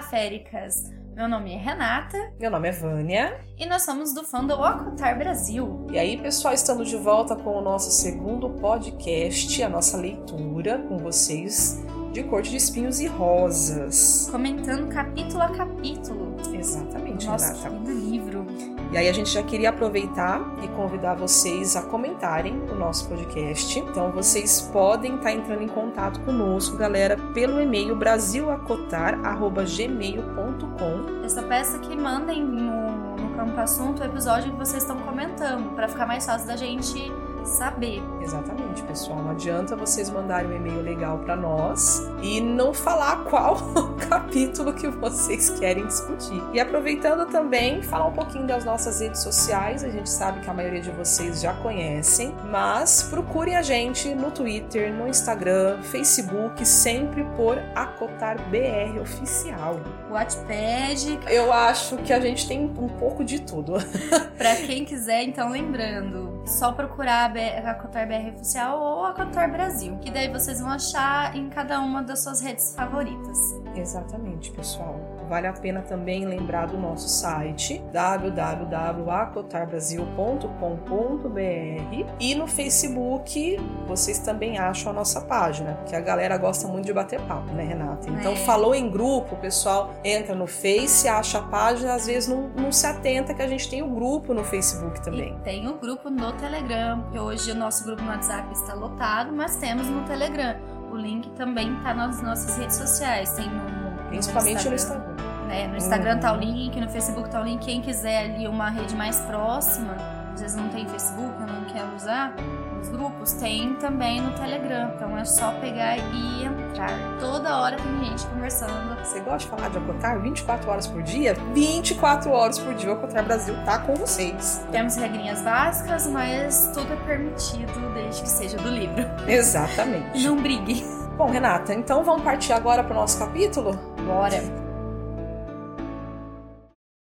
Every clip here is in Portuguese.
Aféricas. Meu nome é Renata. Meu nome é Vânia. E nós somos do fã do Acotar Brasil. E aí, pessoal, estamos de volta com o nosso segundo podcast, a nossa leitura com vocês de Corte de Espinhos e Rosas. Comentando capítulo a capítulo. Exatamente, Nosso Renata. livro. E aí a gente já queria aproveitar e convidar vocês a comentarem o nosso podcast. Então vocês podem estar entrando em contato conosco, galera, pelo e-mail brasilacotar@gmail.com. Eu só peço que mandem no, no campo assunto o episódio que vocês estão comentando, para ficar mais fácil da gente saber. Exatamente, pessoal. Não adianta vocês mandarem um e-mail legal para nós e não falar qual capítulo que vocês querem discutir. E aproveitando também, falar um pouquinho das nossas redes sociais. A gente sabe que a maioria de vocês já conhecem, mas procurem a gente no Twitter, no Instagram, Facebook, sempre por Acotar BR Oficial. Wattpad, Eu acho que a gente tem um pouco de tudo. para quem quiser, então lembrando, só procurar a Acotar BR Oficial ou a Acotar Brasil, que daí vocês vão achar em cada uma das suas redes favoritas. Exatamente, pessoal. Vale a pena também lembrar do nosso site www.acotarbrasil.com.br e no Facebook vocês também acham a nossa página, que a galera gosta muito de bater papo, né, Renata? Então, É. falou em grupo, o pessoal entra no Face, acha a página, às vezes não, não se atenta que a gente tem o grupo no Facebook também. E tem o grupo no Telegram, que hoje o nosso grupo no WhatsApp está lotado, mas temos no Telegram. O link também está nas nossas redes sociais, tem no Principalmente no Instagram. Instagram. né? No Instagram Uhum. tá o link, no Facebook tá o link. Quem quiser ali uma rede mais próxima, às vezes não tem Facebook, não quer usar os grupos, tem também no Telegram. Então é só pegar e entrar. Toda hora tem gente conversando. Você gosta de falar de Acotar 24 horas por dia? 24 horas por dia o Acotar Brasil tá com vocês. Temos regrinhas básicas, mas tudo é permitido desde que seja do livro. Exatamente. Não brigue. Bom, Renata, então vamos partir agora para o nosso capítulo? Bora!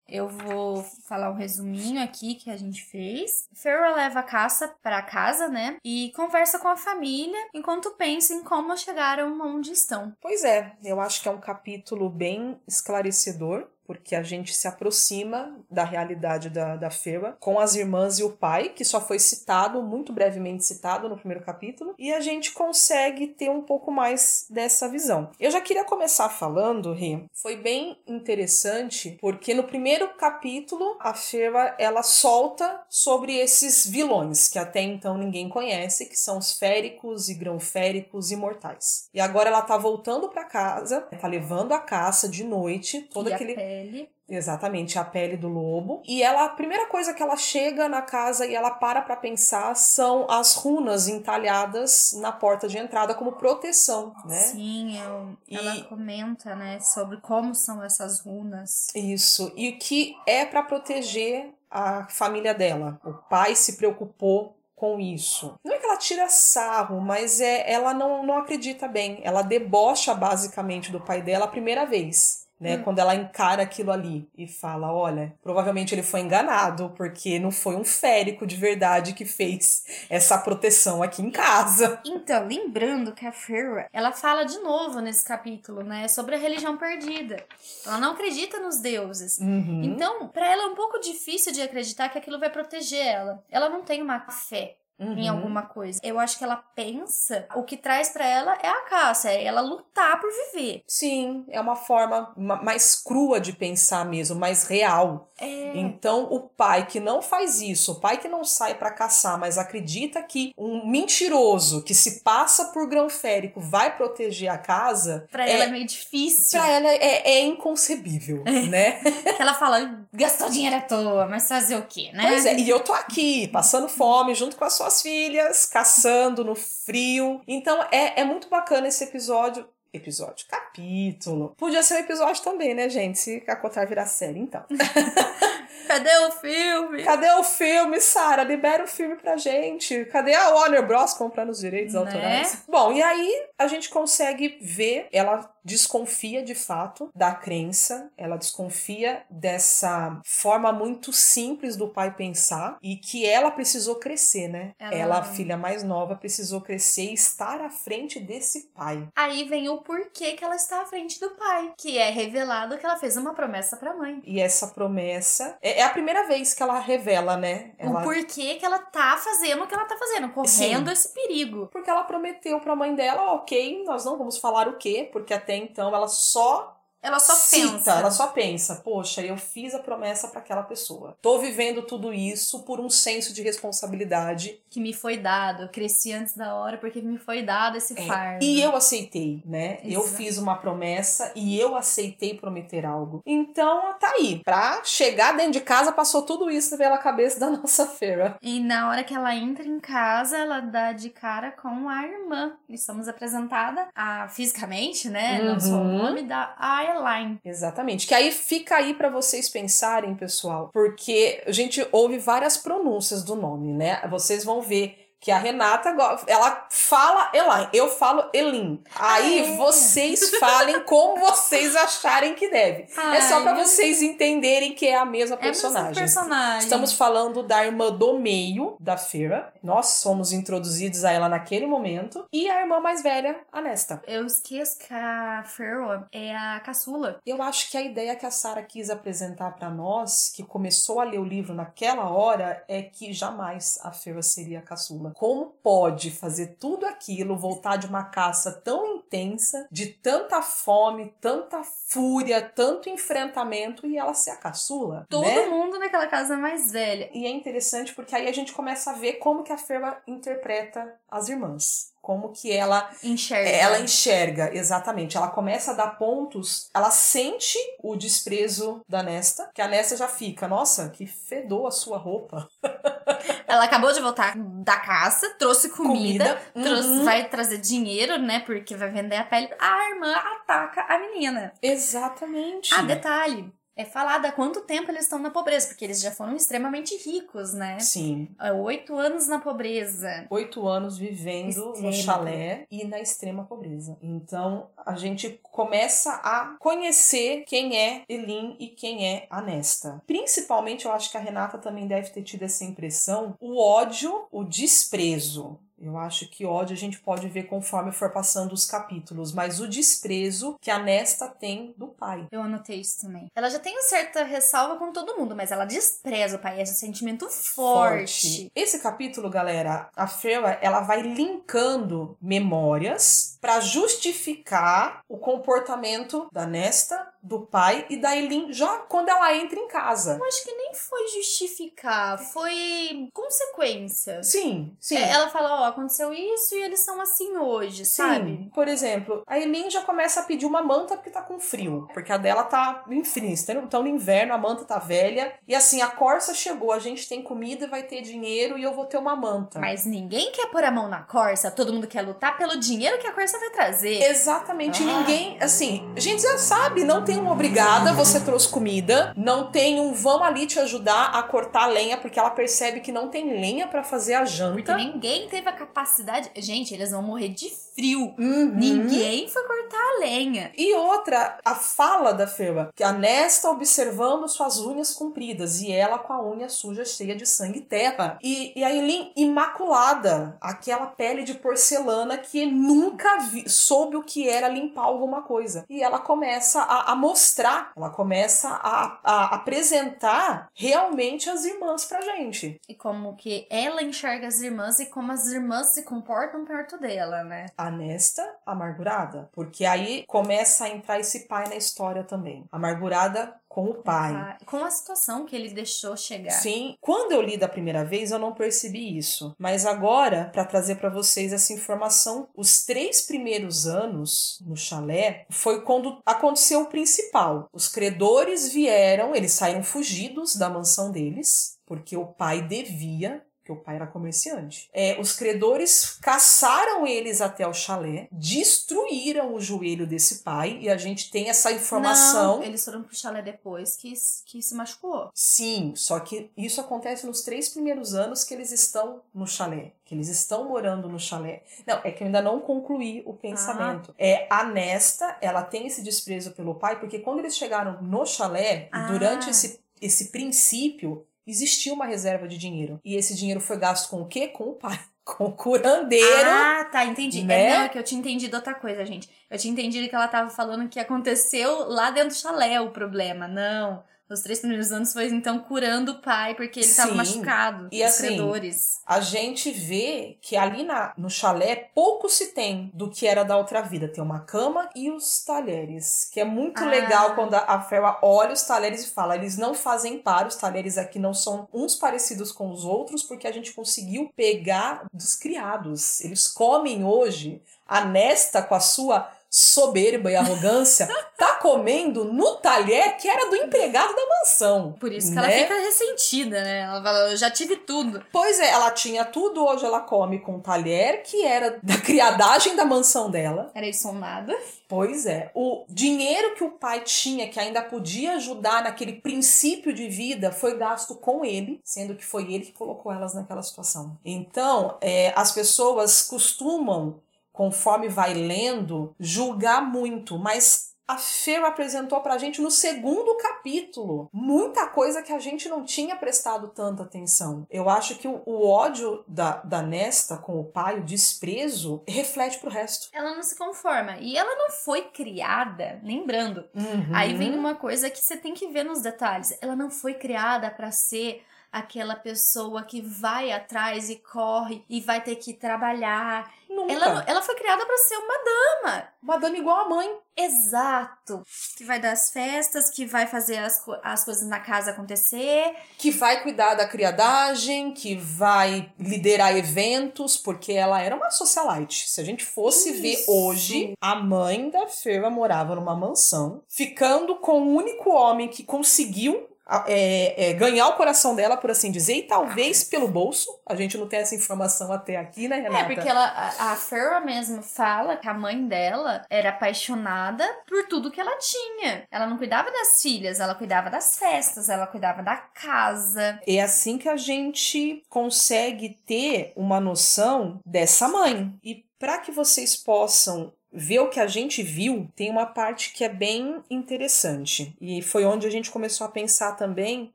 Eu vou falar um resuminho aqui que a gente fez. Farrah leva a caça para casa, né? E conversa com a família enquanto pensa em como chegaram onde estão. Pois é, eu acho que é um capítulo bem esclarecedor, porque a gente se aproxima da realidade da, da Fera com as irmãs e o pai, que só foi citado, muito brevemente citado no primeiro capítulo, e a gente consegue ter um pouco mais dessa visão. Eu já queria começar falando, Rê, foi bem interessante, porque no primeiro capítulo a Fera ela solta sobre esses vilões que até então ninguém conhece, que são os féricos e grão-féricos imortais. E agora ela tá voltando para casa, tá levando a caça de noite, todo e aquele pele. Exatamente, a pele do lobo. E ela, a primeira coisa que ela chega na casa e ela para pra pensar são as runas entalhadas na porta de entrada como proteção, né? Sim, eu- E- ela comenta, né, sobre como são essas runas. Isso. E o que é pra proteger a família dela. O pai se preocupou com isso. Não é que ela tira sarro, mas é ela não, não acredita bem. Ela debocha basicamente do pai dela a primeira vez. Né, Hum. Quando ela encara aquilo ali e fala: Olha, provavelmente ele foi enganado, porque não foi um férico de verdade que fez essa proteção aqui em casa. Então, lembrando que a Farrah, ela fala de novo nesse capítulo, né, sobre a religião perdida. Ela não acredita nos deuses. Uhum. Então, pra ela é um pouco difícil de acreditar que aquilo vai proteger ela. Ela não tem uma fé em Uhum. alguma coisa. Eu acho que ela pensa, o que traz pra ela é a caça, é ela lutar por viver. Sim, é uma forma ma- mais crua de pensar mesmo, mais real. É. Então, o pai que não faz isso, o pai que não sai pra caçar, mas acredita que um mentiroso que se passa por grão férico vai proteger a casa, Pra é- ela é meio difícil. pra ela é, é inconcebível, né? Que ela fala, gastou dinheiro à toa, mas fazer o quê, né? Pois é, e eu tô aqui, passando fome, junto com as suas filhas, caçando no frio. Então, é, é muito bacana esse episódio. Episódio, capítulo. Podia ser um episódio também, né, gente? Se Cacotar virar série, então. Cadê o filme? Cadê o filme, Sara? Libera o filme pra gente. Cadê a Warner Bros. comprando os direitos Né? autorais? Bom, e aí a gente consegue ver ela desconfia de fato da crença, ela desconfia dessa forma muito simples do pai pensar e que ela precisou crescer, né? Ela- Ela, a filha mais nova, precisou crescer e estar à frente desse pai. Aí vem o porquê que ela está à frente do pai, que é revelado que ela fez uma promessa pra mãe. E essa promessa é, é a primeira vez que ela revela, né? Ela O porquê que ela tá fazendo o que ela tá fazendo, correndo Sim. esse perigo. porque ela prometeu pra mãe dela, ok, nós não vamos falar o quê, porque até então ela só Ela só cita, pensa. ela só pensa, poxa, eu fiz a promessa pra aquela pessoa. Tô vivendo tudo isso por um senso de responsabilidade Que me foi dado. Eu cresci antes da hora porque me foi dado esse É, fardo. E eu aceitei, né? Eu Exato. fiz uma promessa e eu aceitei prometer algo. Então, tá aí. Pra chegar dentro de casa, passou tudo isso pela cabeça da nossa feira. E na hora que ela entra em casa, ela dá de cara com a irmã. E somos apresentada a, fisicamente, né? Não só o Uhum. nome da Aeline. Exatamente. Que aí fica aí pra vocês pensarem, pessoal, porque a gente ouve várias pronúncias do nome, né? Vocês vão ver que a Renata, ela fala Elaine, eu falo Elin. Aí Ah, é? vocês falem como vocês acharem que deve. é só pra Ai, vocês entenderem que é a mesma É personagem. personagem. Estamos falando da irmã do meio da feira. Nós somos introduzidos a ela naquele momento. E a irmã mais velha, a Nesta. Eu esqueço que a Farrell é a caçula. Eu acho que a ideia que a Sara quis apresentar pra nós, que começou a ler o livro naquela hora, é que jamais a Feira seria a caçula. Como pode fazer tudo aquilo, voltar de uma caça tão intensa, de tanta fome, tanta fúria, tanto enfrentamento, e ela ser a caçula? Todo né? mundo naquela casa mais velha. E é interessante porque aí a gente começa a ver como que a Ferba interpreta as irmãs. Como que ela Enxerga. ela enxerga, exatamente. Ela começa a dar pontos, ela sente o desprezo da Nesta, que a Nesta já fica, nossa, que fedou a sua roupa. Ela acabou de voltar da caça, trouxe comida, Comida, trouxe- uhum. vai trazer dinheiro, né? Porque vai vender a pele. A irmã ataca a menina. Exatamente. Ah, detalhe. É falado há quanto tempo eles estão na pobreza, porque eles já foram extremamente ricos, né? Sim. Oito anos na pobreza. Oito anos vivendo no chalé e na extrema pobreza. Então a gente começa a conhecer quem é Elin e quem é a Nesta. Principalmente, eu acho que a Renata também deve ter tido essa impressão: o ódio, o desprezo. Eu acho que ódio a gente pode ver conforme for passando os capítulos, mas o desprezo que a Nesta tem do pai. Eu anotei isso também. Ela já tem uma certa ressalva com todo mundo, mas ela despreza o pai. É um sentimento forte. Esse capítulo, galera, a Freya, ela vai linkando memórias pra justificar o comportamento da Nesta, do pai e da Elin já quando ela entra em casa. Eu acho que nem foi justificar, foi consequência. Sim, sim. É, ela fala, ó, aconteceu isso e eles são assim hoje, sabe? Sim. Por exemplo, a Elin já começa a pedir uma manta porque tá com frio. Porque a dela tá em frio. Então no inverno a manta tá velha. E assim, a Corsa chegou, a gente tem comida, vai ter dinheiro e eu vou ter uma manta. Mas ninguém quer pôr a mão na Corsa, todo mundo quer lutar pelo dinheiro que a Corsa vai trazer. Exatamente, Ah. ninguém, assim, a gente já sabe, não tem um obrigada, você trouxe comida, não tem um vamos ali te ajudar a cortar a lenha, porque ela percebe que não tem lenha pra fazer a Porque janta. ninguém teve a capacidade. Gente, eles vão morrer de frio. Uhum. Ninguém foi cortar a lenha. E outra, a fala da Ferba, que a Nesta observando suas unhas compridas e ela com a unha suja cheia de sangue e terra. E, e a Eileen imaculada, aquela pele de porcelana que nunca vi- soube o que era limpar alguma coisa. E ela começa a, a mostrar, ela começa a, a apresentar realmente as irmãs pra gente. E como que ela enxerga as irmãs e como as irmãs se comportam perto dela, né? A Nesta, amargurada. Porque aí começa a entrar esse pai na história também. Amargurada com o pai. Ah, Com a situação que ele deixou chegar. Sim, quando eu li da primeira vez eu não percebi isso, mas agora para trazer para vocês essa informação, os três primeiros anos no chalé foi quando aconteceu o principal. Os credores vieram, eles saíram fugidos da mansão deles porque o pai devia porque o pai era comerciante. É, os credores caçaram eles até o chalé, destruíram o joelho desse pai, e a gente tem essa informação. Não, eles foram pro chalé depois que, que se machucou. Sim, só que isso acontece nos três primeiros anos que eles estão no chalé que eles estão morando no chalé. Não, é que eu ainda não concluí o pensamento. Ah. É a Nesta, ela tem esse desprezo pelo pai, porque quando eles chegaram no chalé, ah. durante esse, esse princípio, existia uma reserva de dinheiro. E esse dinheiro foi gasto com o quê? Com o pai. Com o curandeiro. Ah, tá, entendi. Né? É, não, que eu tinha entendido outra coisa, gente. Eu tinha entendido que ela tava falando que aconteceu lá dentro do chalé o problema. Não. Nos três primeiros anos foi então curando o pai porque ele estava machucado. E assim, credores. a gente vê que ali na, no chalé pouco se tem do que era da outra vida. Tem uma cama e os talheres. Que é muito ah. legal quando a, a Ferra olha os talheres e fala: eles não fazem par, os talheres aqui não são uns parecidos com os outros, porque a gente conseguiu pegar dos criados. Eles comem hoje a Nesta com a sua soberba e arrogância, tá comendo no talher que era do empregado da mansão. Por isso que né? ela fica ressentida, né? Ela fala, eu já tive tudo. Pois é, ela tinha tudo, hoje ela come com um talher que era da criadagem da mansão dela. Era isso nada. Pois é. O dinheiro que o pai tinha, que ainda podia ajudar naquele princípio de vida, foi gasto com ele, sendo que foi ele que colocou elas naquela situação. Então, é, as pessoas costumam conforme vai lendo, julgar muito, mas a Fer apresentou pra gente no segundo capítulo muita coisa que a gente não tinha prestado tanta atenção. Eu acho que o, o, ódio da, da Nesta com o pai, o desprezo, reflete pro resto. Ela não se conforma. E ela não foi criada, lembrando. Uhum. Aí vem uma coisa que você tem que ver nos detalhes. Ela não foi criada para ser aquela pessoa que vai atrás e corre e vai ter que trabalhar. Nunca. Ela, ela foi criada para ser uma dama. Uma dama igual a mãe. Exato. Que vai dar as festas, que vai fazer as, as coisas na casa acontecer. Que vai cuidar da criadagem, que vai liderar eventos, porque ela era uma socialite. Se a gente fosse Isso. ver hoje, a mãe da Ferva morava numa mansão, ficando com o único homem que conseguiu é, é, ganhar o coração dela, por assim dizer, e talvez pelo bolso. A gente não tem essa informação até aqui, né, Renata? É, porque ela, a, a Farrah mesmo fala que a mãe dela era apaixonada por tudo que ela tinha. Ela não cuidava das filhas, ela cuidava das festas, ela cuidava da casa. É assim que a gente consegue ter uma noção dessa mãe. E para que vocês possam ver o que a gente viu, tem uma parte que é bem interessante. E foi onde a gente começou a pensar também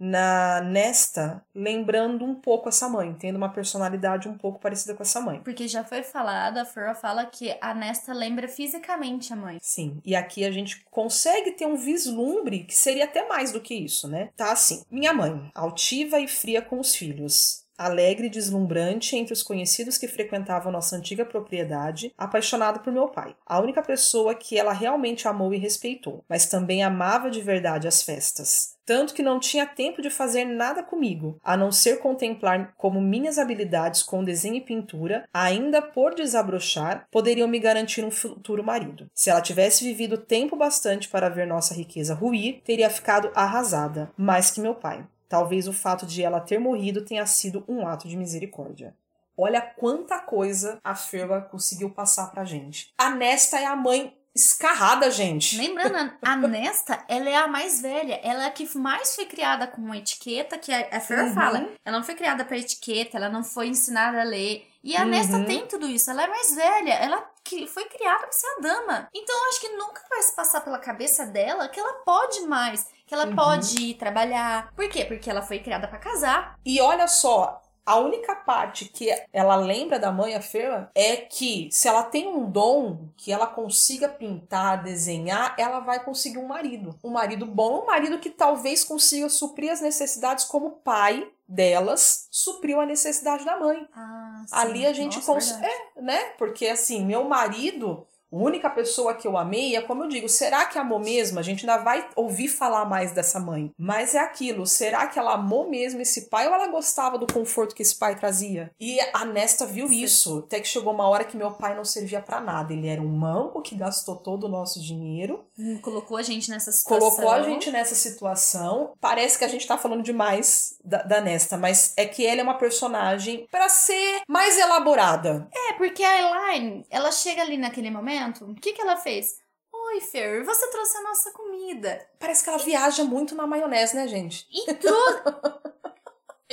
na Nesta, lembrando um pouco essa mãe, tendo uma personalidade um pouco parecida com essa mãe. Porque já foi falado, a Flora fala que a Nesta lembra fisicamente a mãe. Sim, e aqui a gente consegue ter um vislumbre que seria até mais do que isso, né? Tá assim, minha mãe, altiva e fria com os filhos alegre e deslumbrante entre os conhecidos que frequentavam nossa antiga propriedade, apaixonado por meu pai, a única pessoa que ela realmente amou e respeitou, mas também amava de verdade as festas. Tanto que não tinha tempo de fazer nada comigo, a não ser contemplar como minhas habilidades com desenho e pintura, ainda por desabrochar, poderiam me garantir um futuro marido. Se ela tivesse vivido tempo bastante para ver nossa riqueza ruir, teria ficado arrasada, mais que meu pai. Talvez o fato de ela ter morrido tenha sido um ato de misericórdia. Olha quanta coisa a Ferva conseguiu passar pra gente. A Nesta é a mãe escarrada, gente. Lembrando, a Nesta, ela é a mais velha. Ela é a que mais foi criada com uma etiqueta, que a Ferva uhum. fala. Ela não foi criada para etiqueta, ela não foi ensinada a ler. E a uhum. Nesta tem tudo isso. Ela é mais velha. Ela foi criada para ser a dama. Então, eu acho que nunca vai se passar pela cabeça dela que ela pode mais que ela uhum. pode ir trabalhar. Por quê? Porque ela foi criada para casar. E olha só, a única parte que ela lembra da mãe, a Ferla, é que se ela tem um dom que ela consiga pintar, desenhar, ela vai conseguir um marido. Um marido bom, um marido que talvez consiga suprir as necessidades como pai delas supriu a necessidade da mãe. Ah, Ali a gente consegue. É, né? Porque assim, meu marido única pessoa que eu amei é como eu digo, será que amou mesmo? A gente ainda vai ouvir falar mais dessa mãe. Mas é aquilo, será que ela amou mesmo esse pai ou ela gostava do conforto que esse pai trazia? E a Nesta viu isso. Até que chegou uma hora que meu pai não servia para nada. Ele era um manco que gastou todo o nosso dinheiro. Hum, colocou a gente nessa situação. Colocou a gente nessa situação. Parece que a gente tá falando demais da, da Nesta, mas é que ela é uma personagem para ser mais elaborada. É, porque a Elaine, ela chega ali naquele momento momento, o que, que ela fez? Oi, Fer, você trouxe a nossa comida. Parece que ela viaja muito na maionese, né, gente? E trouxe.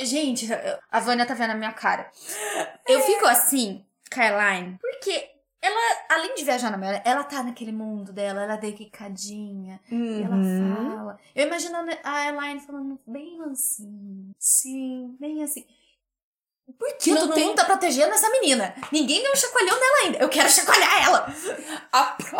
gente, a Vânia tá vendo a minha cara. Eu é. fico assim, Caroline, porque ela, além de viajar na maionese, ela tá naquele mundo dela, ela é delicadinha, uhum. ela fala. Eu imagino a Elaine falando bem mansinho. Sim. Bem assim. Por que Todo mundo tá protegendo essa menina? Ninguém deu um chacoalhão nela ainda. Eu quero chacoalhar ela. A, pró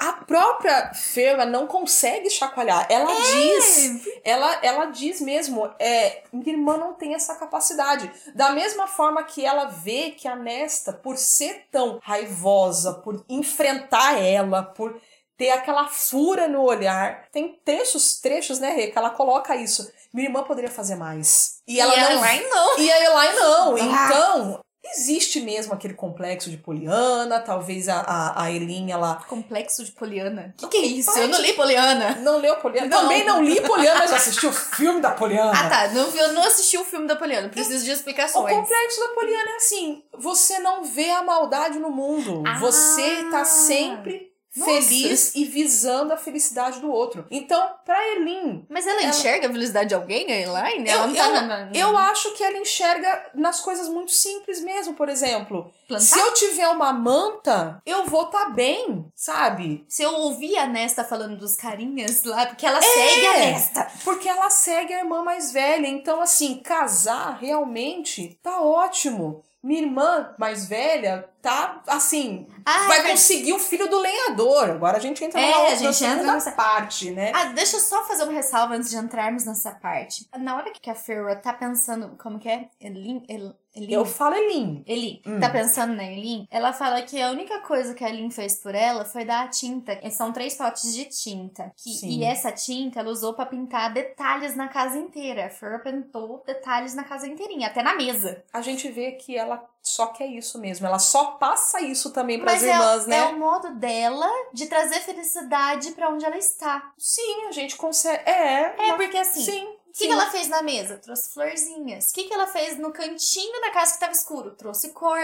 a própria Fera não consegue chacoalhar. Ela é. diz. Ela, ela diz mesmo. É, minha irmã não tem essa capacidade. Da mesma forma que ela vê que a Nesta, por ser tão raivosa, por enfrentar ela, por ter aquela fura no olhar. Tem trechos, trechos, né, Rê, que ela coloca isso. Minha irmã poderia fazer mais. E, ela e não. A Elaine não. E a Elaine não. Ah. Então, existe mesmo aquele complexo de Poliana, talvez a, a, a Elin, ela... Complexo de Poliana? O que, que, é isso? Eu não li Poliana. Não leu Poliana? Não. Também não li Poliana, já assisti o filme da Poliana. Ah, tá. Não, eu não assisti o filme da Poliana, preciso de explicações. O complexo da Poliana é assim, você não vê a maldade no mundo. Ah. Você tá sempre feliz e visando a felicidade do outro. Então, pra Elin. Mas ela, ela... enxerga a felicidade de alguém, a Elaine? Eu, ela tá eu, na... eu acho que ela enxerga nas coisas muito simples mesmo. Por exemplo, Plantar? se eu tiver uma manta, eu vou estar tá bem, sabe? Se eu ouvir a Nesta falando dos carinhas lá, porque ela é, segue a Nesta. Porque ela segue a irmã mais velha. Então, assim, casar realmente tá ótimo. Minha irmã mais velha tá assim, ah, vai é conseguir o filho do lenhador. Agora a gente entra é, na outra, a gente entra nessa parte, né? Ah, deixa eu só fazer uma ressalva antes de entrarmos nessa parte. Na hora que a Ferra tá pensando, como que é? Elin, El, Elin? Eu falo Elin. Elin. Hum. Tá pensando na Elin? Ela fala que a única coisa que a Elin fez por ela foi dar a tinta. São três potes de tinta. Que, e essa tinta ela usou para pintar detalhes na casa inteira. A Fer pintou detalhes na casa inteirinha, até na mesa. A gente vê que ela só quer isso mesmo. Ela só passa isso também para as irmãs, é, né? É o modo dela de trazer felicidade para onde ela está. Sim, a gente consegue. É. É, porque assim. Sim. O que, que, ela fez na mesa? Trouxe florzinhas. O que, que ela fez no cantinho da casa que estava escuro? Trouxe cor.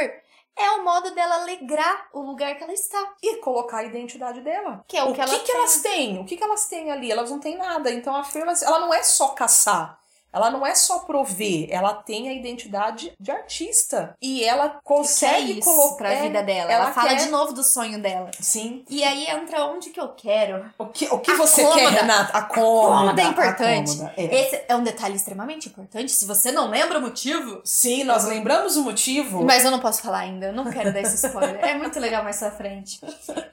É o modo dela alegrar o lugar que ela está. E colocar a identidade dela. Que é o, o que, ela que, que elas têm? O que, que elas têm ali? Elas não têm nada. Então a Fer, ela não é só caçar. Ela não é só prover, ela tem a identidade de artista. E ela consegue colocar. pra é, vida dela. Ela, ela fala quer... de novo do sonho dela. Sim. E aí entra onde que eu quero. O que, o que você quer, Renata? A cômoda. A cômoda é importante. Cômoda, é. Esse é um detalhe extremamente importante. Se você não lembra o motivo. Sim, nós lembramos o motivo. Mas eu não posso falar ainda. Eu não quero dar esse spoiler. é muito legal mais pra frente.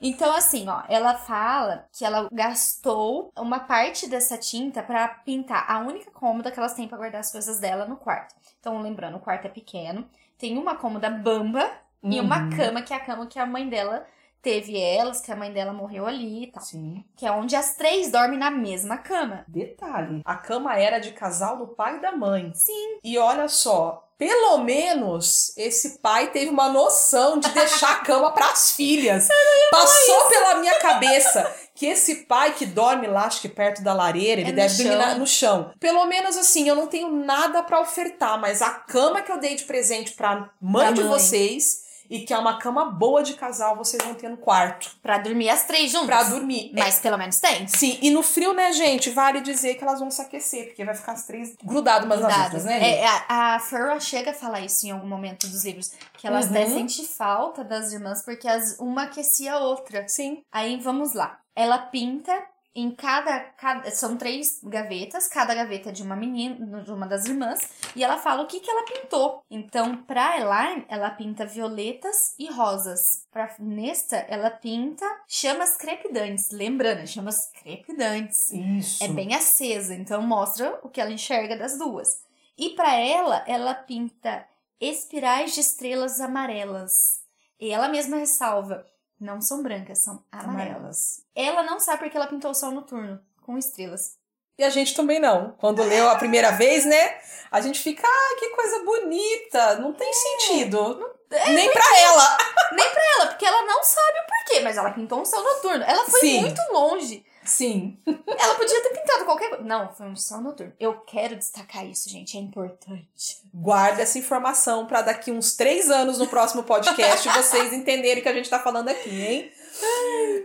Então, assim, ó, ela fala que ela gastou uma parte dessa tinta para pintar a única cômoda que ela elas têm para guardar as coisas dela no quarto. Então, lembrando, o quarto é pequeno, tem uma cômoda bamba uhum. e uma cama, que é a cama que a mãe dela teve elas, que a mãe dela morreu ali e tal. Sim. Que é onde as três dormem na mesma cama. Detalhe, a cama era de casal do pai e da mãe. Sim. E olha só, pelo menos esse pai teve uma noção de deixar a cama para as filhas. Passou pela minha cabeça que esse pai que dorme lá, acho que perto da lareira, ele é deve dormir na, no chão. Pelo menos assim, eu não tenho nada para ofertar, mas a cama que eu dei de presente pra mãe pra de mãe. vocês e que é uma cama boa de casal, vocês vão ter no quarto. Pra dormir as três juntas. Pra dormir. Mas é. pelo menos tem. Sim, e no frio, né, gente, vale dizer que elas vão se aquecer, porque vai ficar as três grudadas umas nas outras, né? É, a, a Farrah chega a falar isso em algum momento dos livros, que elas uhum. até sentem falta das irmãs, porque as, uma aquecia a outra. Sim. Aí vamos lá. Ela pinta em cada, cada, são três gavetas, cada gaveta de uma menina, de uma das irmãs, e ela fala o que que ela pintou. Então, para Elaine, ela pinta violetas e rosas. Para Nesta, ela pinta chamas crepidantes, lembrando, chamas crepidantes. Isso. É bem acesa, então mostra o que ela enxerga das duas. E para ela, ela pinta espirais de estrelas amarelas. E ela mesma ressalva Não são brancas, são amarelas. Amarelas. Ela não sabe porque ela pintou o sol noturno com estrelas. E a gente também não. Quando leu a primeira vez, né? A gente fica, ah, que coisa bonita. Não tem sentido. Nem pra ela. Nem pra ela, porque ela não sabe o porquê, mas ela pintou um céu noturno. Ela foi Sim. muito longe. Sim. Ela podia ter pintado qualquer coisa. Não, foi um céu noturno. Eu quero destacar isso, gente. É importante. Guarda essa informação pra daqui uns três anos no próximo podcast vocês entenderem o que a gente tá falando aqui, hein?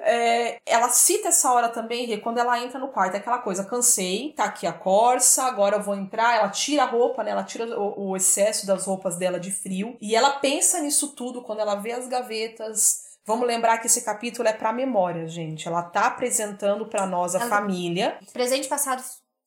É, ela cita essa hora também, Rê, quando ela entra no quarto, é aquela coisa, cansei, tá aqui a Corsa, agora eu vou entrar, ela tira a roupa, né? Ela tira o, o excesso das roupas dela de frio. E ela pensa nisso tudo quando ela vê as gavetas. Vamos lembrar que esse capítulo é pra memória, gente. Ela tá apresentando pra nós a Ela- família. Presente passado,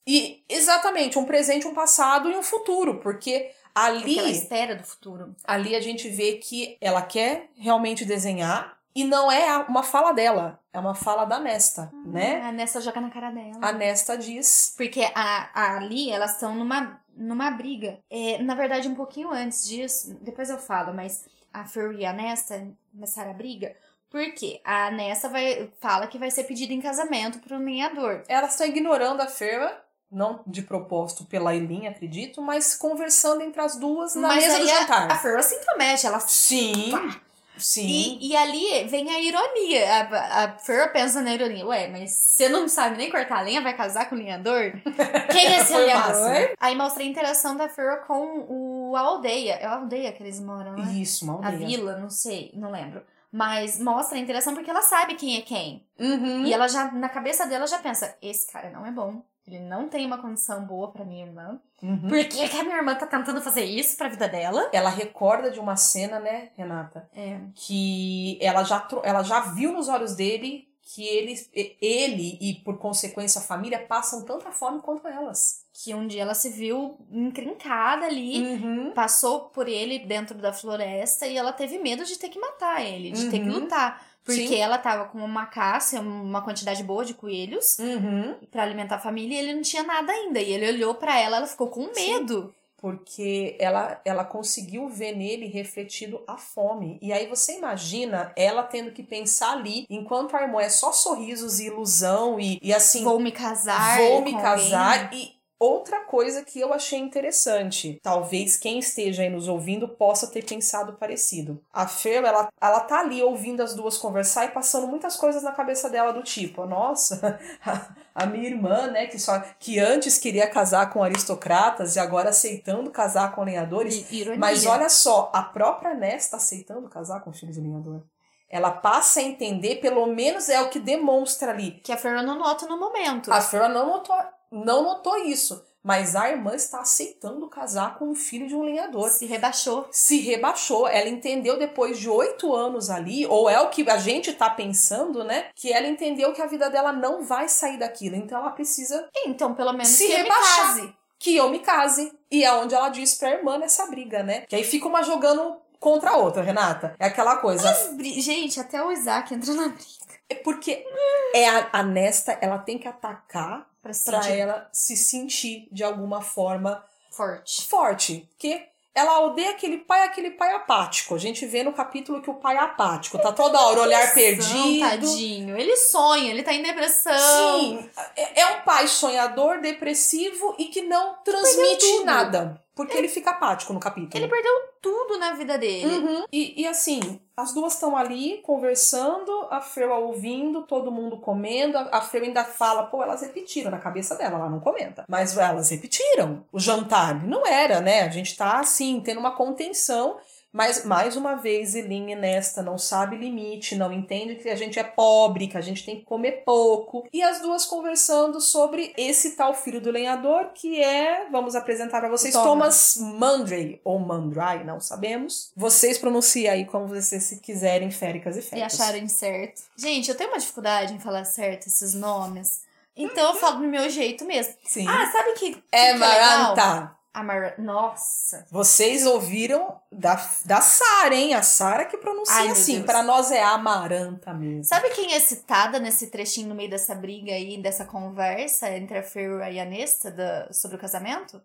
E exatamente, um presente, um passado e um futuro, porque ali porque ela espera do futuro. ali a gente vê que ela quer realmente desenhar e não é uma fala dela, é uma fala da Nesta, né? A Nessa joga na cara dela. A Nesta diz. Porque a, a Ali, elas estão numa, numa briga. É, na verdade, um pouquinho antes disso, depois eu falo, mas a Fur e a Nesta começaram a briga. Porque a Nesta vai, fala que vai ser pedida em casamento pro lenhador. Elas estão ignorando a Ferva, não de propósito pela Eileen, acredito, mas conversando entre as duas na Mas mesa do a- jantar. A Fur se intromete, ela Sim, Pá. sim. E, e ali vem a ironia. A, a Fer pensa na ironia. Ué, mas você não sabe nem cortar lenha, vai casar com o lenhador? Quem é esse lenhador? massa. Aí mostra a interação da Fer com o, a aldeia. É a aldeia que eles moram, né? Isso, uma A aldeia. vila, não sei, não lembro. Mas mostra a interação porque ela sabe quem é quem. Uhum. E ela já, na cabeça dela, já pensa: esse cara não é bom. Ele não tem uma condição boa pra minha irmã. Uhum. Por que, que a minha irmã tá tentando fazer isso pra vida dela? Ela recorda de uma cena, né, Renata? É. que ela já, ela já viu nos olhos dele que ele, ele e, por consequência, a família passam tanta fome quanto elas. Que um dia ela se viu encrencada ali. Uhum. passou por ele dentro da floresta e ela teve medo de ter que matar ele, de ter que Uhum. lutar. Porque Sim. ela tava com uma caça, uma quantidade boa de coelhos Uhum. pra alimentar a família e ele não tinha nada ainda. E ele olhou pra ela, ela ficou com Sim. medo. Porque ela, ela conseguiu ver nele refletido a fome. E aí você imagina ela tendo que pensar ali, enquanto a irmã é só sorrisos e ilusão e, e assim, Vou me casar. vou me casar alguém. e outra coisa que eu achei interessante, talvez quem esteja aí nos ouvindo possa ter pensado parecido. A Fer, ela, ela tá ali ouvindo as duas conversar e passando muitas coisas na cabeça dela do tipo, nossa, a, a minha irmã, né, que só que antes queria casar com aristocratas e agora aceitando casar com lenhadores, Ironia. mas olha só, a própria Nesta aceitando casar com filho de lenhador. Ela passa a entender, pelo menos é o que demonstra ali, Que a Fernanda não nota no momento. a Flora não notou, não notou isso, mas a irmã está aceitando casar com o filho de um lenhador. Se rebaixou. Se rebaixou, ela entendeu depois de oito anos ali, ou é o que a gente tá pensando, né? Que ela entendeu que a vida dela não vai sair daquilo, então ela precisa Então, pelo menos Se que eu me rebaixar. case. que eu me case. E é onde ela diz pra irmã nessa briga, né? Que aí fica uma jogando contra a outra, Renata. É aquela coisa. Bri- Gente, até o Isaac entra na briga. É porque é a, a Nesta, ela tem que atacar sentir ela se sentir de alguma forma forte. forte, porque ela odeia aquele pai, aquele pai apático. A gente vê no capítulo que o pai é apático, tá toda hora olhar perdido. Tadinho. Ele sonha, ele tá em depressão. Sim, é é um pai sonhador, depressivo e que não transmite tudo. nada, porque ele fica apático no capítulo. Ele perdeu tudo na vida dele. Uhum. E, e assim, as duas estão ali conversando, a Fer ouvindo, todo mundo comendo. A, a Fer ainda fala, pô, elas repetiram na cabeça dela, ela não comenta. Mas elas repetiram o jantar. Não era, né? A gente tá assim, tendo uma contenção. Mas, mais uma vez, Eline nesta não sabe limite, não entende que a gente é pobre, que a gente tem que comer pouco. E as duas conversando sobre esse tal filho do lenhador, que é, vamos apresentar para vocês, Thomas. Thomas Mandray, ou Mandray, não sabemos. Vocês pronunciam aí como vocês se quiserem, féricas e E féricas. acharam certo. Gente, eu tenho uma dificuldade em falar certo esses nomes. Então eu falo do meu jeito mesmo. Sim. Ah, sabe que. que é? Maranta. A Mar... Nossa. Vocês ouviram da, da Sara, hein? A Sara que pronuncia Ai, assim. Pra nós é Amaranta mesmo. Sabe quem é citada nesse trechinho no meio dessa briga aí, dessa conversa entre a Ferra e a Nesta da- sobre o casamento?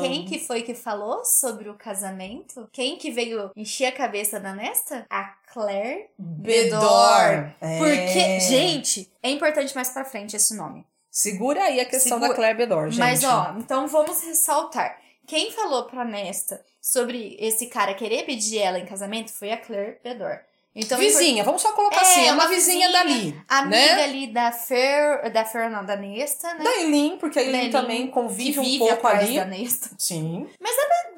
Quem que foi que falou sobre o casamento? Quem que veio encher a cabeça da Nesta? A Claire Bedor. É. Porque, gente, é importante mais pra frente esse nome. Segura aí a questão Segura- da Claire Bedor, gente. Mas, ó, então vamos ressaltar. Quem falou pra Nesta sobre esse cara querer pedir ela em casamento foi a Claire Bedor. Então, vizinha, vamos só colocar É, assim, é uma, uma vizinha, vizinha, dali. amiga né? ali da Fer, da Fer não, da Nesta, né? Da Eileen, porque a Eileen também convive um pouco atrás ali. da Nesta. Sim.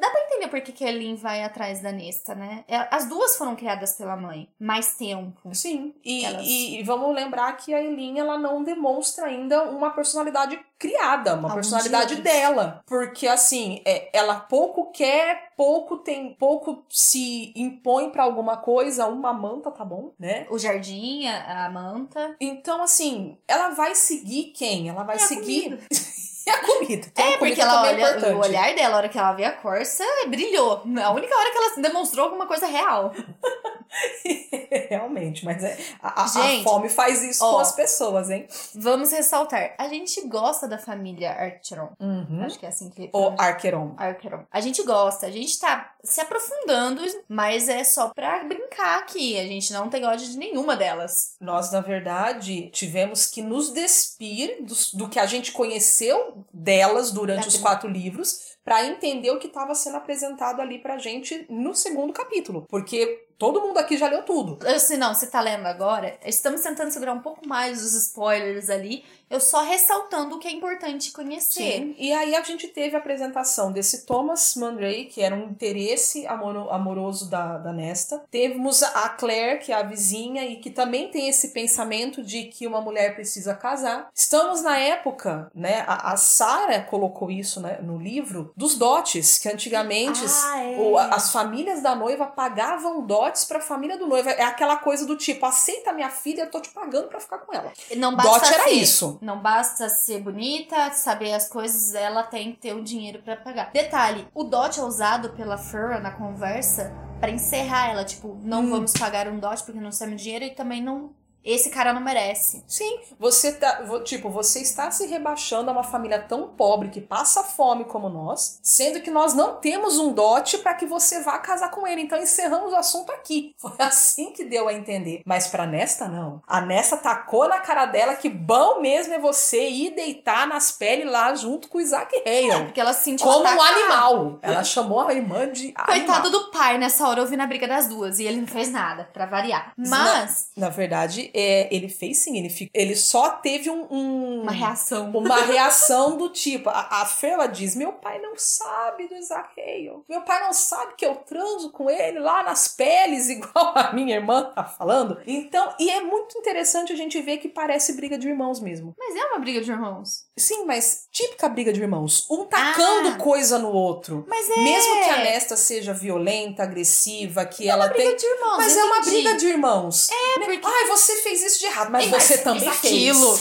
Dá pra entender por que, que a Eileen vai atrás da Nesta, né? É, As duas foram criadas pela mãe. Mais tempo. Sim. E, Elas- e- e vamos lembrar que a Eileen, ela não demonstra ainda uma personalidade criada, uma Alguns personalidade dias. dela. Porque, assim, é, ela pouco quer, pouco tem, pouco se impõe pra alguma coisa. Uma manta, tá bom, né? O jardim, a, a manta. Então, assim, ela vai seguir quem? Ela vai É seguir. e a comida. Então, É, a comida porque ela é olha, importante. o olhar dela, a hora que ela vê a Corsa, brilhou. A única hora que ela demonstrou alguma coisa real. Realmente, mas é, a, a- a Gente, fome faz isso ó, com as pessoas, hein? Vamos ressaltar. A gente gosta da família Archeron. Uhum. Acho que é assim que... O Archeron. Archeron. A gente gosta, a gente tá se aprofundando, mas é só pra brincar aqui. A gente não tem ódio de nenhuma delas. Nós, na verdade, tivemos que nos despir do, do que a gente conheceu delas durante Da os quatro livros pra entender o que estava sendo apresentado ali pra gente no segundo capítulo. Porque todo mundo aqui já leu tudo. Eu, se não, você tá lendo agora, estamos tentando segurar um pouco mais os spoilers ali. Eu só ressaltando o que é importante conhecer. E aí a gente teve a apresentação desse Thomas Mandray, que era um interesse amoro- amoroso da, da Nesta. Temos a Claire, que é a vizinha e que também tem esse pensamento de que uma mulher precisa casar. Estamos na época, né? A, a Sarah colocou isso né, no livro dos dotes, que antigamente Ah, é. o- as famílias da noiva pagavam dotes pra família do noivo. É aquela coisa do tipo, aceita minha filha, eu tô te pagando pra ficar com ela. Não basta Dote era ser, isso. Não basta ser bonita, saber as coisas, ela tem que ter o dinheiro pra pagar. Detalhe, o dote é usado pela Fura na conversa pra encerrar ela, tipo, não Hum. vamos pagar um dote porque não temos dinheiro e também não esse cara não merece. Sim, você tá, tipo, você está se rebaixando a uma família tão pobre que passa fome como nós, sendo que nós não temos um dote para que você vá casar com ele. Então encerramos o assunto aqui. Foi assim que deu a entender. Mas pra Nesta não. A Nesta tacou na cara dela que bom mesmo é você ir deitar nas peles lá junto com o Isaac Hale. Porque ela se sentiu Como um animal. Ela chamou a irmã de Coitado animal. do pai nessa hora ouvindo a briga das duas e ele não fez nada, pra variar. Mas, Na verdade, é, ele fez sim. Ele, fi- ele só teve um- um uma reação. uma reação do tipo, a, a Fela diz, meu pai não sabe do Hale. Meu pai não sabe que eu transo com ele lá nas peles, igual a minha irmã tá falando. Então, e é muito interessante a gente ver que parece briga de irmãos mesmo. Mas é uma briga de irmãos. Sim, mas típica briga de irmãos. Um tacando Ah. coisa no outro. Mas é. Mesmo que a Nesta seja violenta, agressiva, que É ela uma briga tem... de irmãos. Mas é uma briga de irmãos. É, porque. Ai, você fez isso de errado, mas mas você também fez fez. aquilo.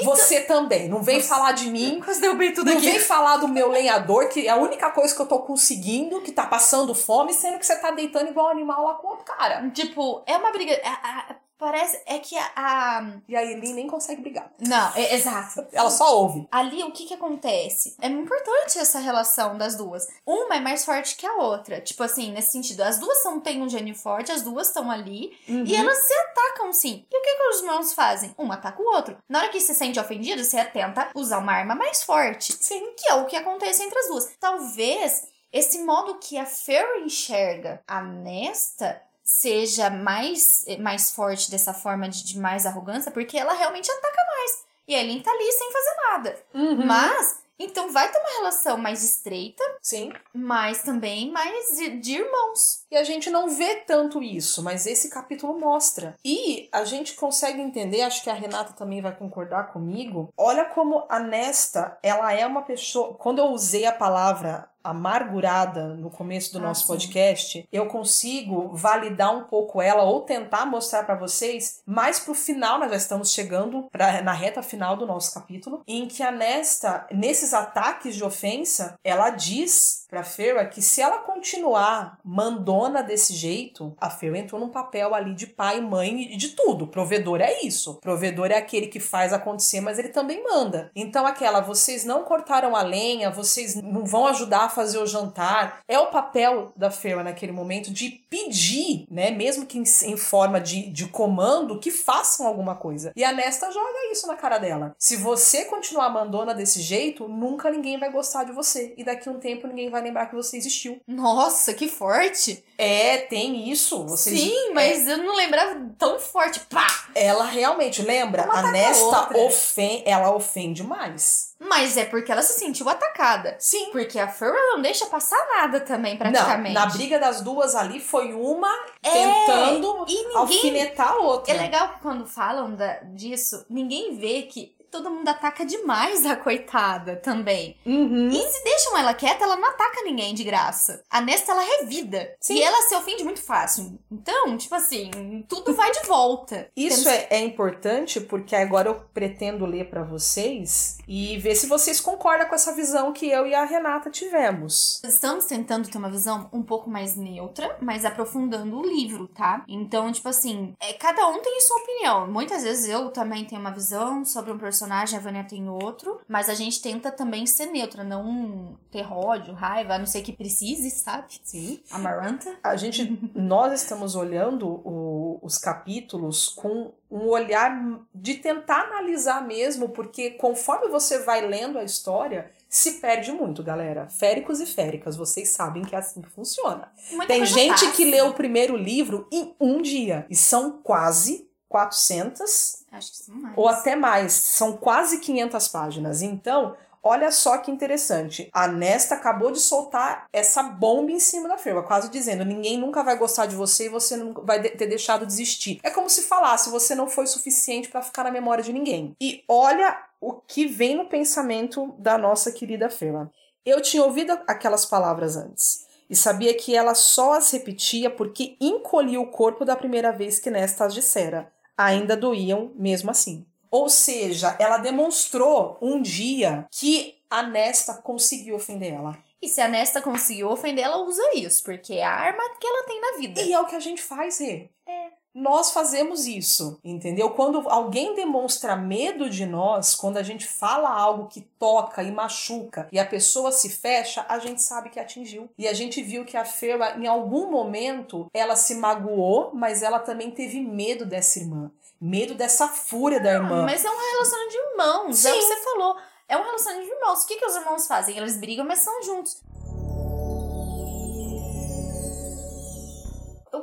Então Você também. Não vem falar de mim Quase derrubei tudo não aqui. vem falar do meu lenhador, que é a única coisa que eu tô conseguindo, que tá passando fome, sendo que você tá deitando igual um animal lá com outro cara. Tipo, é uma briga. a- a- parece. É que a. E a Eileen nem consegue brigar. Não, é, exato. Ela só ouve. Ali, o que que acontece? É importante essa relação das duas. Uma é mais forte que a outra. Tipo assim, nesse sentido, as duas são, têm um gênio forte, as duas estão ali. E elas se atacam sim. E o que, que os irmãos fazem? Um ataca o outro. Na hora que se sente ofendido, você tenta usar uma arma mais forte. Sim. Que é o que acontece entre as duas. Talvez esse modo que a Fairy enxerga a Nesta seja mais, mais forte dessa forma de, de mais arrogância, porque ela realmente ataca mais. E a Eileen tá ali sem fazer nada. Uhum. Mas, então vai ter uma relação mais estreita, Sim. mas também mais de, de irmãos. E a gente não vê tanto isso, mas esse capítulo mostra. E a gente consegue entender, acho que a Renata também vai concordar comigo. Olha como a Nesta, ela é uma pessoa. Quando eu usei a palavra amargurada no começo do Ah, nosso sim. podcast, eu consigo validar um pouco ela ou tentar mostrar pra vocês mais pro final, nós já estamos chegando pra, na reta final do nosso capítulo, em que a Nesta, nesses ataques de ofensa, ela diz pra Fera que se ela continuar mandona desse jeito, a Fera entrou num papel ali de pai, mãe e de tudo. Provedor é isso. Provedor é aquele que faz acontecer, mas ele também manda. Então aquela, vocês não cortaram a lenha, vocês não vão ajudar a fazer o jantar. É o papel da Fera naquele momento de pedir, né, mesmo que em, forma de, de comando, que façam alguma coisa. E a Nesta joga isso na cara dela. Se você continuar mandona desse jeito, nunca ninguém vai gostar de você. E daqui um tempo ninguém vai lembrar que você existiu. Nossa, que forte! É, tem isso. Vocês, Sim, mas eu não lembrava tão forte. Pá! Ela realmente, lembra? Uma a a Nesta outra. ofende, ela ofende mais. Mas é porque ela se sentiu atacada. Sim. Porque a Furra não deixa passar nada também, Não, praticamente. na briga das duas ali foi uma É, tentando ninguém. alfinetar a outra. É legal que quando falam da- disso, ninguém vê que todo mundo ataca demais a coitada também. Uhum. E se deixam ela quieta, ela não ataca ninguém de graça. A Nesta, ela revida. Sim. E ela se ofende muito fácil. Então, tipo assim, tudo vai de volta. Isso Temos- é, é importante porque agora eu pretendo ler pra vocês e ver se vocês concordam com essa visão que eu e a Renata tivemos. Estamos tentando ter uma visão um pouco mais neutra, mas aprofundando o livro, tá? Então, tipo assim, é, cada um tem sua opinião. Muitas vezes eu também tenho uma visão sobre um personagem, a Vânia tem outro, mas a gente tenta também ser neutra, não ter ódio, raiva, a não ser que precise, sabe? Sim. Amaranta. A gente, nós estamos olhando o- os capítulos com um olhar de tentar analisar mesmo, porque conforme você vai lendo a história, se perde muito, galera. Féricos e féricas, vocês sabem que é assim que funciona. Muita Tem gente passa. que lê o primeiro livro em um dia, e são quase 400 Acho que mais. ou até mais, são quase 500 páginas. Então, olha só que interessante. A Nesta acabou de soltar essa bomba em cima da firma, quase dizendo: ninguém nunca vai gostar de você e você não vai de- ter deixado de existir. É como se falasse: você não foi suficiente para ficar na memória de ninguém. E olha o que vem no pensamento da nossa querida Fema. Eu tinha ouvido aquelas palavras antes. E sabia que ela só as repetia porque encolhia o corpo da primeira vez que Nesta as dissera ainda doíam mesmo assim. Ou seja, ela demonstrou um dia que a Nesta conseguiu ofender ela. E se a Nesta conseguiu ofender, ela usa isso, porque é a arma que ela tem na vida. E é o que a gente faz, Rê. Nós fazemos isso, entendeu? Quando alguém demonstra medo de nós, quando a gente fala algo que toca e machuca e a pessoa se fecha, a gente sabe que atingiu. E a gente viu que a Feira, em algum momento, ela se magoou, mas ela também teve medo dessa irmã. Medo dessa fúria da irmã. Mas é um relacionamento de irmãos, é o que Sim. você falou. É um relacionamento de irmãos. O que, que os irmãos fazem? Eles brigam, mas são juntos.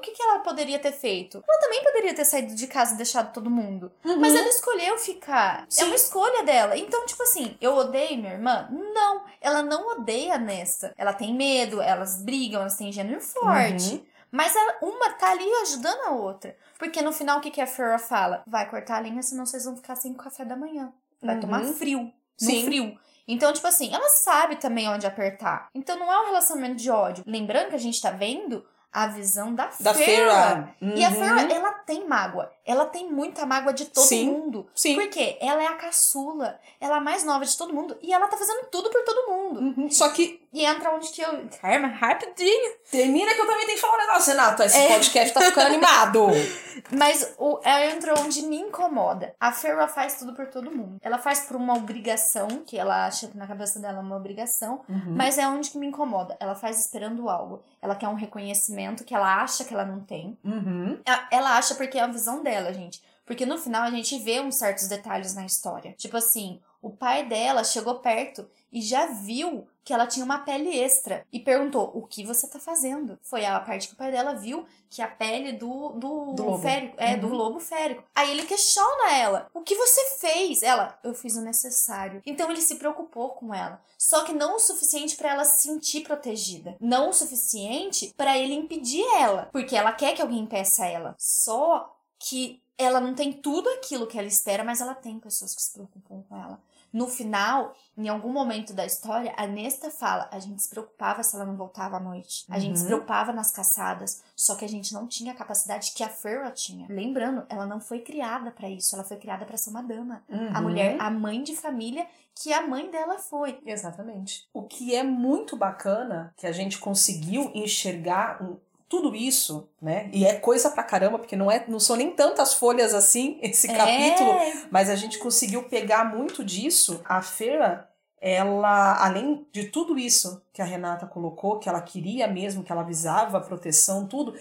Que, que ela poderia ter feito? Ela também poderia ter saído de casa e deixado todo mundo. Mas ela escolheu ficar. É Sim. uma escolha dela. Então, tipo assim, eu odeio minha irmã? Não. Ela não odeia a Nesta. Ela tem medo, elas brigam, elas têm gênero forte. Uhum. Mas ela- uma tá ali ajudando a outra. Porque no final, o que, que a Farrah fala? Vai cortar a linha, senão vocês vão ficar sem café da manhã. Vai Uhum. tomar frio. No Sim. frio. Então, tipo assim, ela sabe também onde apertar. Então não é um relacionamento de ódio. Lembrando que a gente tá vendo a visão da, Da Farrah. Feira. E a Uhum. Farrah, ela tem mágoa. Ela tem muita mágoa de todo Sim. mundo. Sim. Porque ela é a caçula. Ela é a mais nova de todo mundo. E ela tá fazendo tudo por todo mundo. Uhum. Só que E entra onde que eu... Karma, rapidinho. termina que eu também tenho que falar um negócio, Renato. Esse É. podcast tá ficando animado. Mas o, ela entrou onde me incomoda. A Farrah faz tudo por todo mundo. Ela faz por uma obrigação, que ela acha que na cabeça dela é uma obrigação, Uhum. mas é onde que me incomoda. Ela faz esperando algo. Ela quer um reconhecimento que ela acha que ela não tem. Uhum. Ela acha porque é a visão dela, gente. Porque no final a gente vê uns certos detalhes na história. Tipo assim, o pai dela chegou perto e já viu que ela tinha uma pele extra e perguntou: O que você tá fazendo? Foi a parte que o pai dela viu que a pele do, do, Do lobo. férico, é, do Uhum. lobo férico. Aí ele questiona ela: O que você fez? Ela: Eu fiz o necessário. Então ele se preocupou com ela. Só que não o suficiente pra ela se sentir protegida. Não o suficiente pra ele impedir ela. Porque ela quer que alguém impeça ela. Só que ela não tem tudo aquilo que ela espera, mas ela tem pessoas que se preocupam com ela. No final, em algum momento da história, a Nesta fala: a gente se preocupava se ela não voltava à noite. A gente se Uhum. preocupava nas caçadas. Só que a gente não tinha a capacidade que a Farrah tinha. Lembrando, ela não foi criada pra isso. Ela foi criada pra ser uma dama. A Uhum. mulher, a mãe de família, que a mãe dela foi. Exatamente. O que é muito bacana, que a gente conseguiu enxergar um- tudo isso, né? E é coisa pra caramba, porque não, é, não são nem tantas folhas assim esse capítulo, É, mas a gente conseguiu pegar muito disso. A Feira, ela, além de tudo isso que a Renata colocou, que ela queria mesmo, que ela avisava, proteção, tudo,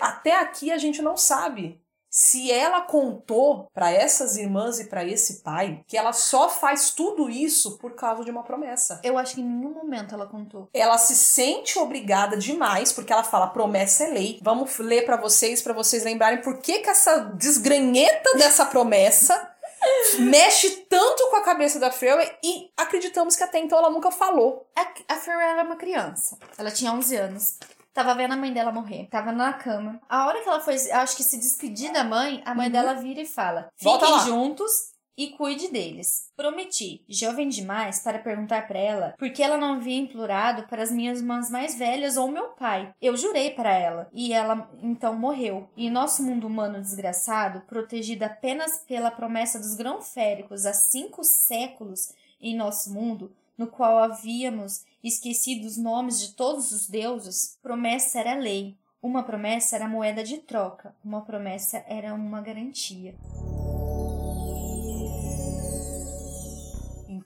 até aqui a gente não sabe se ela contou para essas irmãs e para esse pai que ela só faz tudo isso por causa de uma promessa. eu acho que em nenhum momento ela contou. Ela se sente obrigada demais porque ela fala promessa é lei. Vamos ler para vocês para vocês lembrarem por que que essa desgranheta dessa promessa mexe tanto com a cabeça da Freya e acreditamos que até então ela nunca falou. A, a Farrah era uma criança. Ela tinha 11 anos. Tava vendo a mãe dela morrer. Tava na cama. A hora que ela foi, acho que se despedir da mãe, a mãe Uhum. dela vira e fala: Fiquem lá." juntos e cuide deles. Prometi, jovem demais, para perguntar para ela por que ela não havia implorado para as minhas irmãs mais velhas ou meu pai. Eu jurei para ela, e ela então morreu. E nosso mundo humano desgraçado, protegido apenas pela promessa dos grão-féricos há cinco séculos em nosso mundo, no qual havíamos esquecido os nomes de todos os deuses, promessa era lei. Uma promessa era moeda de troca, uma promessa era uma garantia.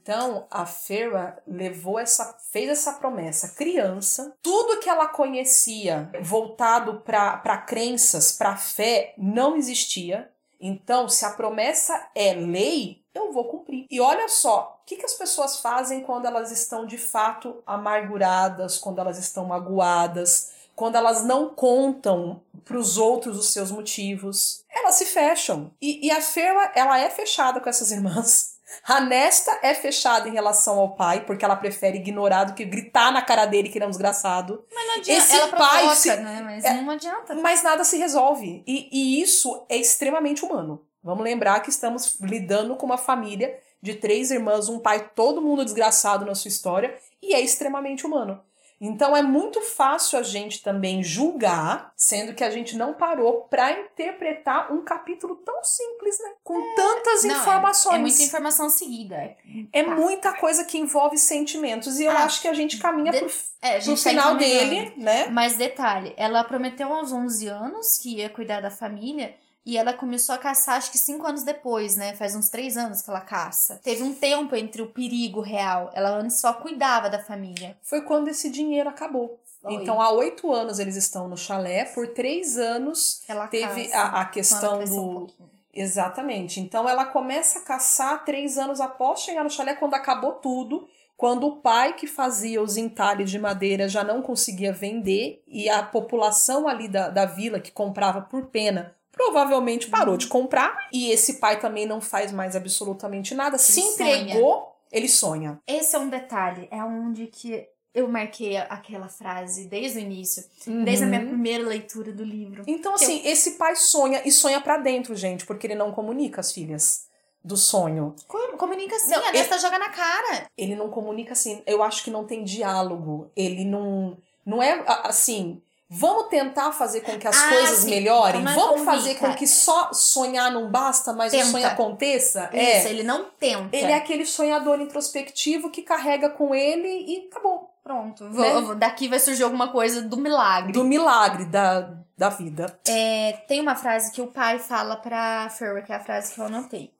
Então a Fera levou essa, fez essa promessa criança. Tudo que ela conhecia voltado para crenças, para fé, não existia. Então, se a promessa é lei, eu vou cumprir. E olha só, o que, que as pessoas fazem quando elas estão de fato amarguradas, quando elas estão magoadas, quando elas não contam para os outros os seus motivos? Elas se fecham. E, e a Fera, ela é fechada com essas irmãs. A Nesta é fechada em relação ao pai, porque ela prefere ignorar do que gritar na cara dele que ele é um desgraçado. Mas não adianta, Esse ela pai provoca, se- né? Mas é- não adianta. Mas nada se resolve. E, e isso é extremamente humano. Vamos lembrar que estamos lidando com uma família de três irmãs, um pai todo mundo desgraçado na sua história, e é extremamente humano. Então é muito fácil a gente também julgar, sendo que a gente não parou para interpretar um capítulo tão simples, né? Com tantas Não, é- informações. É, muita informação seguida. É, É muita coisa que envolve sentimentos. E eu Ah, acho que a gente caminha de- pro, é, pro tá final dele, né? Mas detalhe, ela prometeu aos 11 anos que ia cuidar da família e ela começou a caçar acho que 5 anos depois, né? Faz uns 3 anos que ela caça. Teve um tempo entre o perigo real. Ela antes só cuidava da família. Foi quando esse dinheiro acabou. Então, há oito anos eles estão no chalé, por três anos ela teve caça a, a questão um do. pouquinho. Exatamente. Então, ela começa a caçar três anos após chegar no chalé, quando acabou tudo. Quando o pai que fazia os entalhes de madeira já não conseguia vender e a população ali da, da vila que comprava por pena provavelmente parou de comprar e esse pai também não faz mais absolutamente nada, se sonha. entregou, ele sonha. Esse é um detalhe, é onde que eu marquei aquela frase desde o início, desde a minha Uhum. primeira leitura do livro. Então, assim, esse pai sonha e sonha pra dentro, gente, porque ele não comunica as filhas do sonho. Com- Comunica assim, Não, a Nesta joga na cara. Ele não comunica assim. Eu acho que não tem diálogo. Ele não. Não é assim. Vamos tentar fazer com que as Ah, coisas sim. melhorem? É Vamos fazer com que só sonhar não basta, mas Tenta. o sonho aconteça? Isso, É. ele não tenta. Ele é aquele sonhador introspectivo que carrega com ele e acabou. Pronto, Né? vou- daqui vai surgir alguma coisa do milagre. Do milagre da, da vida. É, tem uma frase que o pai fala pra Ferrer, que é a frase que eu anotei.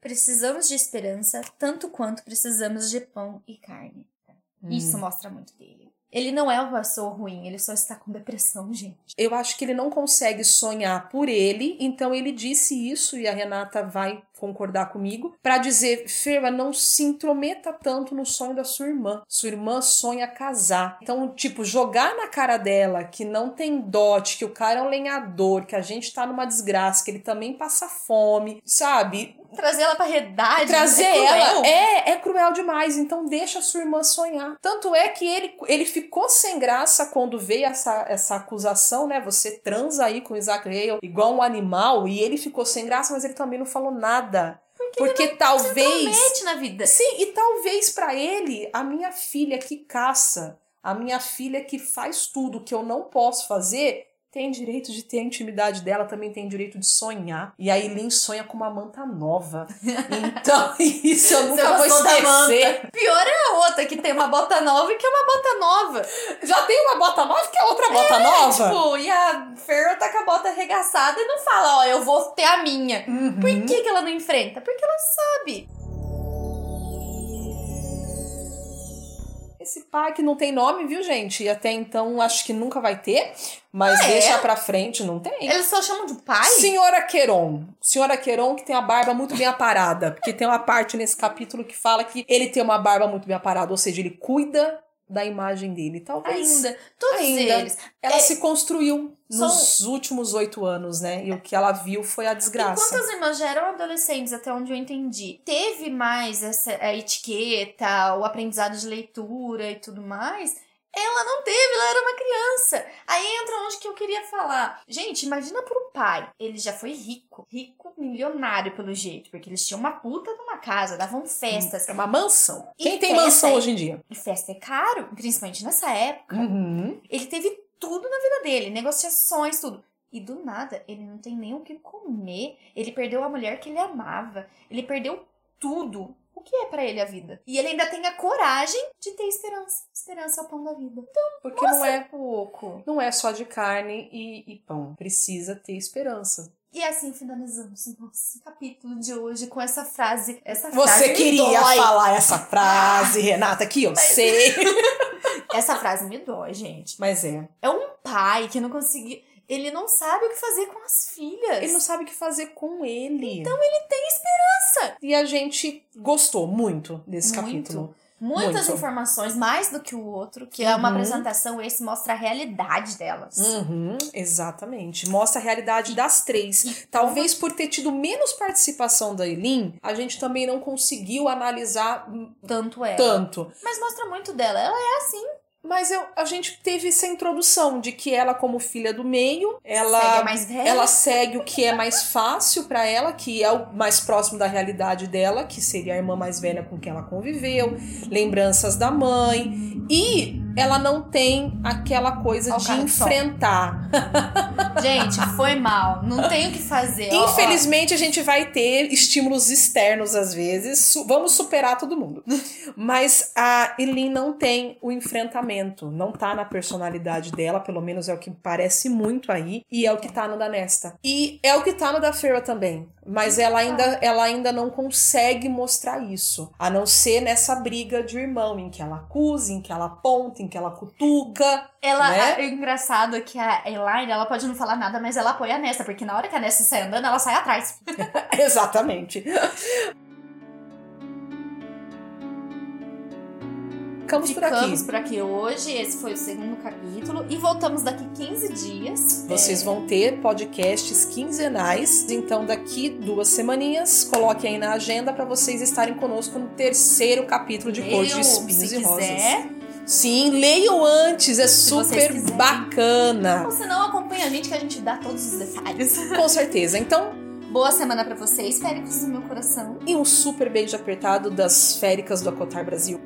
Precisamos de esperança tanto quanto precisamos de pão e carne. Hum. Isso mostra muito dele. Ele não é uma pessoa ruim, ele só está com depressão, gente. Eu acho que ele não consegue sonhar por ele, então ele disse isso e a Renata vai concordar comigo para dizer, Ferva, não se intrometa tanto no sonho da sua irmã. Sua irmã sonha casar. Então, tipo, jogar na cara dela que não tem dote, que o cara é um lenhador, que a gente tá numa desgraça, que ele também passa fome, sabe? Trazer ela pra realidade. Trazer é ela é, é cruel demais, então deixa a sua irmã sonhar. Tanto é que ele, ele ficou sem graça quando veio essa, essa acusação, né? Você transa aí com o Isaac Hale igual um animal, e ele ficou sem graça, mas ele também não falou nada. Porque ele não talvez. Se na vida. Sim, e talvez para ele, a minha filha que caça, a minha filha que faz tudo que eu não posso fazer, tem direito de ter a intimidade dela, também tem direito de sonhar. E a Eileen sonha com uma manta nova. Então, isso eu nunca vou esquecer. Pior é a outra, que tem uma bota nova e que é uma bota nova. Já tem uma bota nova que é outra bota é, nova? Tipo, e a Fer tá com a bota arregaçada e não fala, ó, eu vou ter a minha. Uhum. Por que, que ela não enfrenta? Porque ela sabe. Pai que não tem nome, viu, gente? E até então acho que nunca vai ter, mas ah, deixa é? pra frente, não tem. Eles só chamam de pai? Senhora Queron. Senhora Queron que tem a barba muito bem aparada. Porque tem uma parte nesse capítulo que fala que ele tem uma barba muito bem aparada, ou seja, ele cuida da imagem dele. Talvez. Ainda. Todos ainda, eles. Ela é, se construiu nos são... últimos oito anos, né? E o que ela viu foi a desgraça. Enquanto as irmãs já eram adolescentes, até onde eu entendi, teve mais essa a etiqueta, o aprendizado de leitura e tudo mais ela não teve, ela era uma criança. Aí entra onde que eu queria falar. Gente, imagina pro pai. Ele já foi rico. Rico, milionário pelo jeito. Porque eles tinham uma puta numa casa, davam festas. É uma mansão. E Quem tem mansão é... hoje em dia? E festa é caro, principalmente nessa época. Uhum. Ele teve tudo na vida dele, negociações, tudo. E do nada, ele não tem nem o que comer. Ele perdeu a mulher que ele amava. Ele perdeu tudo o que é para ele a vida. E ele ainda tem a coragem de ter esperança. Esperança é o pão da vida. Então, porque não é pouco. Não é só de carne e, e pão. Precisa ter esperança. E assim finalizamos o nosso capítulo de hoje com essa frase. Essa Você frase queria falar essa frase, Renata, que eu Mas... sei. essa frase me dói, gente. Mas é. É um pai que não conseguiu ele não sabe o que fazer com as filhas. Ele não sabe o que fazer com ele. Então ele tem esperança. E a gente gostou muito desse muito. capítulo. Muitas Muito. informações, mais do que o outro, que uhum. é uma uhum. apresentação, esse mostra a realidade delas. Uhum, exatamente. Mostra a realidade das três. E Talvez por ter tido menos participação da Eileen, a gente também não conseguiu analisar tanto ela. Tanto. Mas mostra muito dela. Ela é assim. Mas eu, a gente teve essa introdução de que ela, como filha do meio, ela segue, ela segue o que é mais fácil para ela, que é o mais próximo da realidade dela, que seria a irmã mais velha com quem ela conviveu, lembranças da mãe. E ela não tem aquela coisa de enfrentar. Gente, foi mal. Não tem o que fazer. Infelizmente, a gente vai ter estímulos externos às vezes. Vamos superar todo mundo. Mas a Eileen não tem o enfrentamento. Não tá na personalidade dela, pelo menos é o que parece muito aí. E é o que tá no da Nesta. E é o que tá no da Feira também. Mas ela ainda, ela ainda não consegue mostrar isso. A não ser nessa briga de irmão, em que ela acusa, em que ela aponta, em que ela cutuca. Ela, né? é engraçado que a Elaine, ela pode não falar nada, mas ela apoia a Nessa, porque na hora que a Nessa sai andando, ela sai atrás. Exatamente. Ficamos, por aqui. Ficamos por aqui hoje. Esse foi o segundo capítulo. E voltamos daqui 15 dias. Vocês é... vão ter podcasts quinzenais. Então, daqui duas semaninhas, coloque aí na agenda para vocês estarem conosco no terceiro capítulo de Cor de Espinhos e Rosas. Quiser. Sim, leiam antes, é Se super bacana. Ou se não, acompanha a gente que a gente dá todos os detalhes. Com certeza. Então, boa semana para vocês, féricos do meu coração. E um super beijo apertado das féricas do Acotar Brasil.